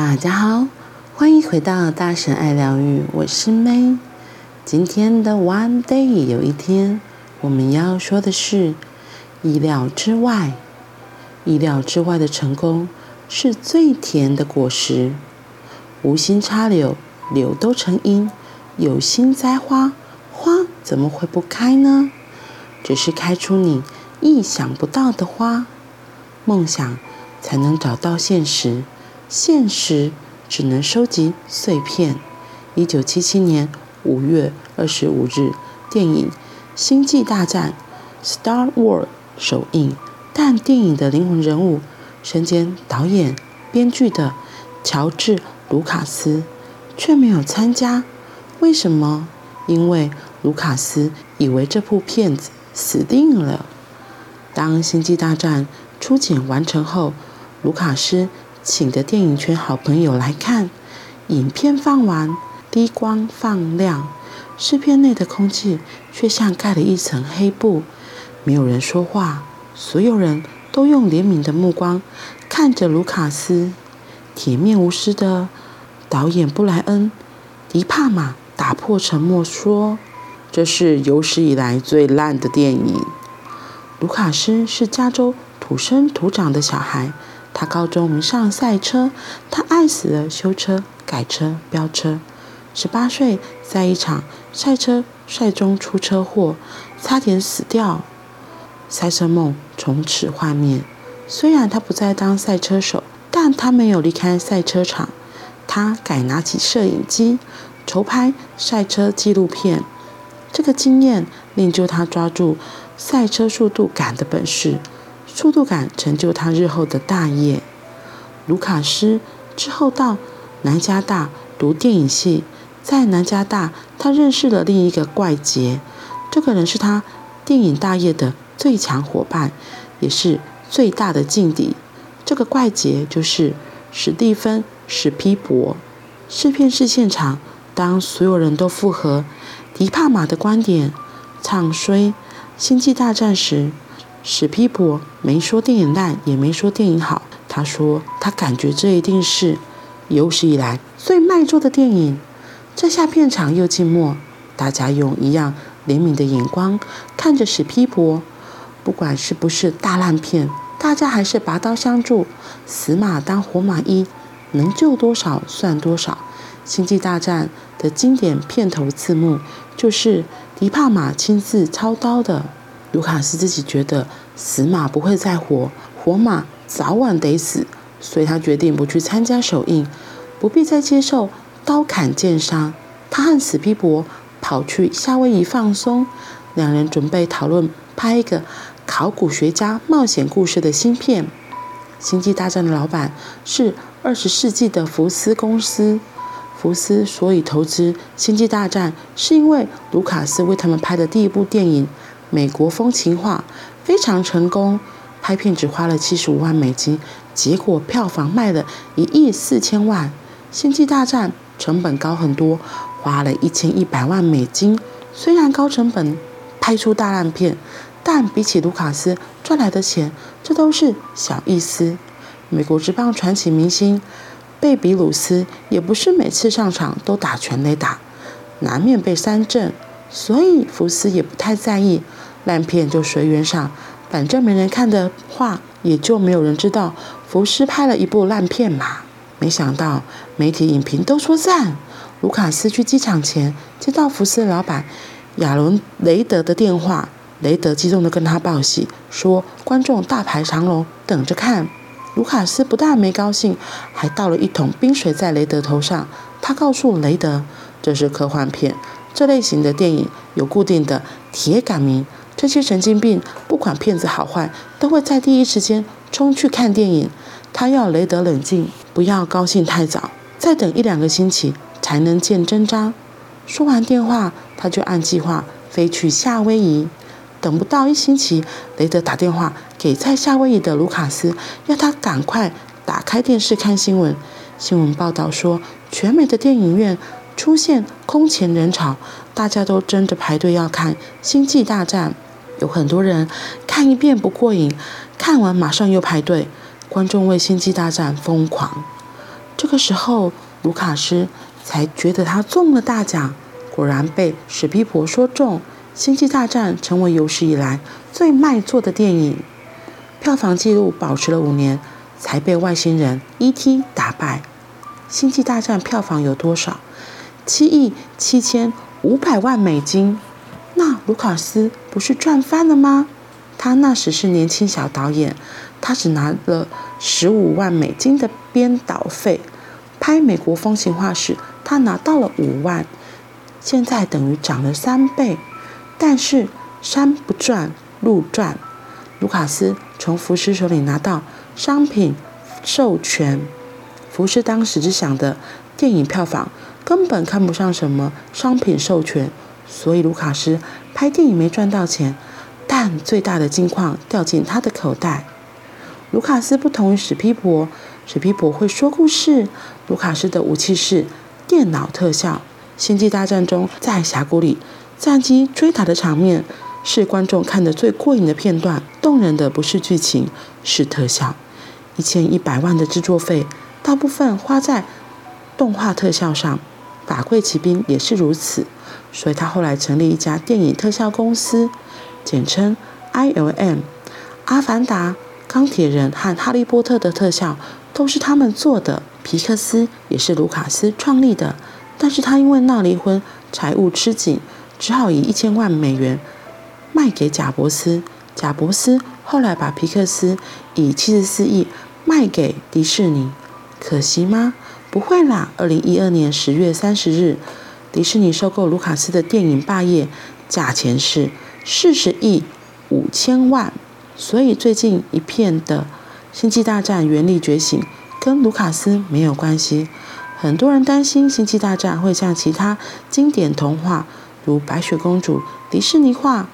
大家好，欢迎回到大神爱疗愈，我是 May。今天的 One Day 有一天，我们要说的是意料之外。意料之外的成功是最甜的果实。无心插柳，柳都成荫；有心栽花，花怎么会不开呢？只是开出你意想不到的花。梦想才能找到现实。现实只能收集碎片。一九七七年五月二十五日，电影《星际大战》（Star Wars） 首映，但电影的灵魂人物，身兼导演、编剧的乔治·卢卡斯却没有参加。为什么？因为卢卡斯以为这部片子死定了。当《星际大战》初剪完成后，卢卡斯。请的电影圈好朋友来看，影片放完，低光放亮，试片内的空气却像盖了一层黑布，没有人说话，所有人都用怜悯的目光看着卢卡斯。铁面无私的导演布莱恩·迪帕玛打破沉默说：“这是有史以来最烂的电影。”卢卡斯是加州土生土长的小孩。他高中迷上赛车，他爱死了修车、改车、飙车。十八岁，在一场赛车赛中出车祸，差点死掉。赛车梦从此幻灭。虽然他不再当赛车手，但他没有离开赛车场。他改拿起摄影机，筹拍赛车纪录片。这个经验练就他抓住赛车速度感的本事。速度感成就他日后的大业。卢卡斯之后到南加大读电影系，在南加大他认识了另一个怪杰，这个人是他电影大业的最强伙伴，也是最大的劲敌。这个怪杰就是史蒂芬·史匹伯。试片室现场，当所有人都附和迪帕玛的观点，唱衰《星际大战》时，史匹柏没说电影烂，也没说电影好。他说他感觉这一定是有史以来最卖座的电影。这下片场又静默，大家用一样怜悯的眼光看着史匹柏。不管是不是大烂片，大家还是拔刀相助，死马当活马医，能救多少算多少。《星际大战》的经典片头字幕就是迪帕玛亲自操刀的。卢卡斯自己觉得死马不会再活，活马早晚得死，所以他决定不去参加首映，不必再接受刀砍剑伤。他和史匹伯跑去夏威夷放松，两人准备讨论拍一个考古学家冒险故事的新片。《星际大战》的老板是二十世纪的福斯公司，福斯所以投资《星际大战》，是因为卢卡斯为他们拍的第一部电影。美国风情画非常成功，拍片只花了七十五万美金，结果票房卖了一亿四千万。星际大战成本高很多，花了一千一百万美金。虽然高成本拍出大烂片，但比起卢卡斯赚来的钱，这都是小意思。美国职棒传奇明星贝比鲁斯也不是每次上场都打全垒打，难免被三振。所以福斯也不太在意，烂片就随缘上，反正没人看的话，也就没有人知道福斯拍了一部烂片嘛。没想到媒体影评都说赞。卢卡斯去机场前接到福斯老板亚伦·雷德的电话，雷德激动地跟他报喜，说观众大排长龙等着看。卢卡斯不但没高兴，还倒了一桶冰水在雷德头上。他告诉雷德，这是科幻片。这类型的电影有固定的铁杆迷，这些神经病不管片子好坏，都会在第一时间冲去看电影。他要雷德冷静，不要高兴太早，再等一两个星期才能见真章。说完电话，他就按计划飞去夏威夷。等不到一星期，雷德打电话给在夏威夷的卢卡斯，要他赶快打开电视看新闻。新闻报道说，全美的电影院。出现空前人潮，大家都争着排队要看《星际大战》。有很多人看一遍不过瘾，看完马上又排队。观众为《星际大战》疯狂。这个时候，卢卡斯才觉得他中了大奖，果然被史皮伯说中，《星际大战》成为有史以来最卖座的电影，票房纪录保持了五年，才被外星人 E.T. 打败。《星际大战》票房有多少？七亿七千五百万美金。那卢卡斯不是赚翻了吗？他那时是年轻小导演，他只拿了十五万美金的编导费。拍《美国风行话》时，他拿到了五万，现在等于涨了三倍。但是山不转路转，卢卡斯从福斯手里拿到商品授权。福斯当时只想着电影票房，根本看不上什么商品授权。所以卢卡斯拍电影没赚到钱，但最大的金矿掉进他的口袋。卢卡斯不同于史皮伯，史皮伯会说故事，卢卡斯的武器是电脑特效。星际大战中，在峡谷里战机追打的场面是观众看得最过瘾的片段，动人的不是剧情，是特效。一千一百万的制作费，大部分花在动画特效上。法贵奇兵也是如此。所以他后来成立一家电影特效公司，简称 ILM。《阿凡达》、《钢铁人》和《哈利波特》的特效都是他们做的。皮克斯也是卢卡斯创立的，但是他因为闹离婚，财务吃紧，只好以一千万美元卖给贾伯斯。贾伯斯后来把皮克斯以七十四亿卖给迪士尼，可惜吗？不会啦！二零一二年十月三十日。迪士尼收购卢卡斯的电影霸业，价钱是四十亿五千万。所以最近一片的《星际大战：原力觉醒》跟卢卡斯没有关系。很多人担心《星际大战》会像其他经典童话如《白雪公主》迪士尼化，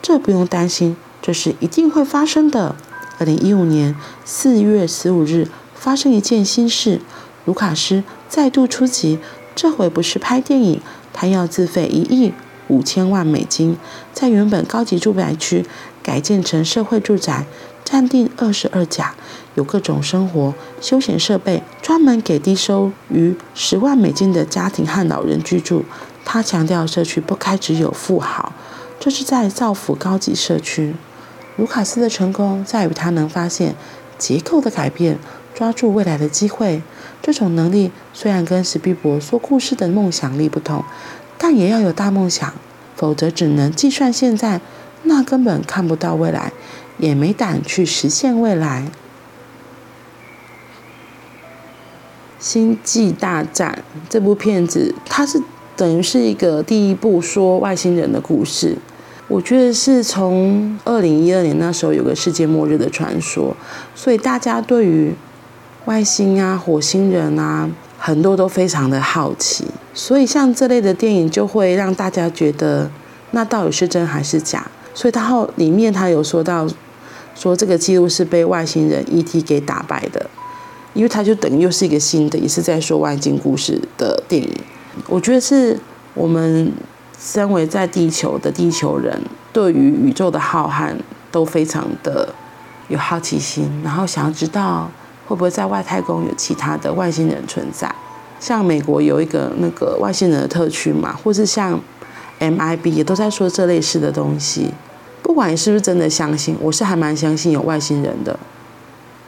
这不用担心，这是一定会发生的。二零一五年四月十五日发生一件新事，卢卡斯再度出击。这回不是拍电影，他要自费一亿五千万美金，在原本高级住宅区改建成社会住宅，占地二十二甲，有各种生活休闲设备，专门给低收于十万美金的家庭和老人居住。他强调，社区不该只有富豪，这是在造福高级社区。卢卡斯的成功在于他能发现结构的改变。抓住未来的机会，这种能力虽然跟史蒂博说故事的梦想力不同，但也要有大梦想，否则只能计算现在，那根本看不到未来，也没胆去实现未来。《星际大战》这部片子，它是等于是一个第一部说外星人的故事，我觉得是从二零一二年那时候有个世界末日的传说，所以大家对于外星啊，火星人啊，很多都非常的好奇，所以像这类的电影就会让大家觉得，那到底是真还是假？所以他后里面他有说到，说这个记录是被外星人 ET 给打败的，因为他就等于又是一个新的，也是在说外星故事的电影。我觉得是我们身为在地球的地球人，对于宇宙的浩瀚都非常的有好奇心，然后想要知道。会不会在外太空有其他的外星人存在？像美国有一个那个外星人的特区嘛，或是像 MIB 也都在说这类似的东西。不管你是不是真的相信，我是还蛮相信有外星人的。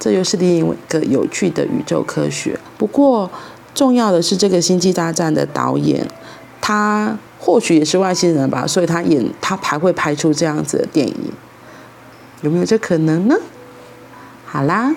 这又是另一个有趣的宇宙科学。不过重要的是，这个《星际大战》的导演，他或许也是外星人吧，所以他演他还会拍出这样子的电影，有没有这可能呢？好啦。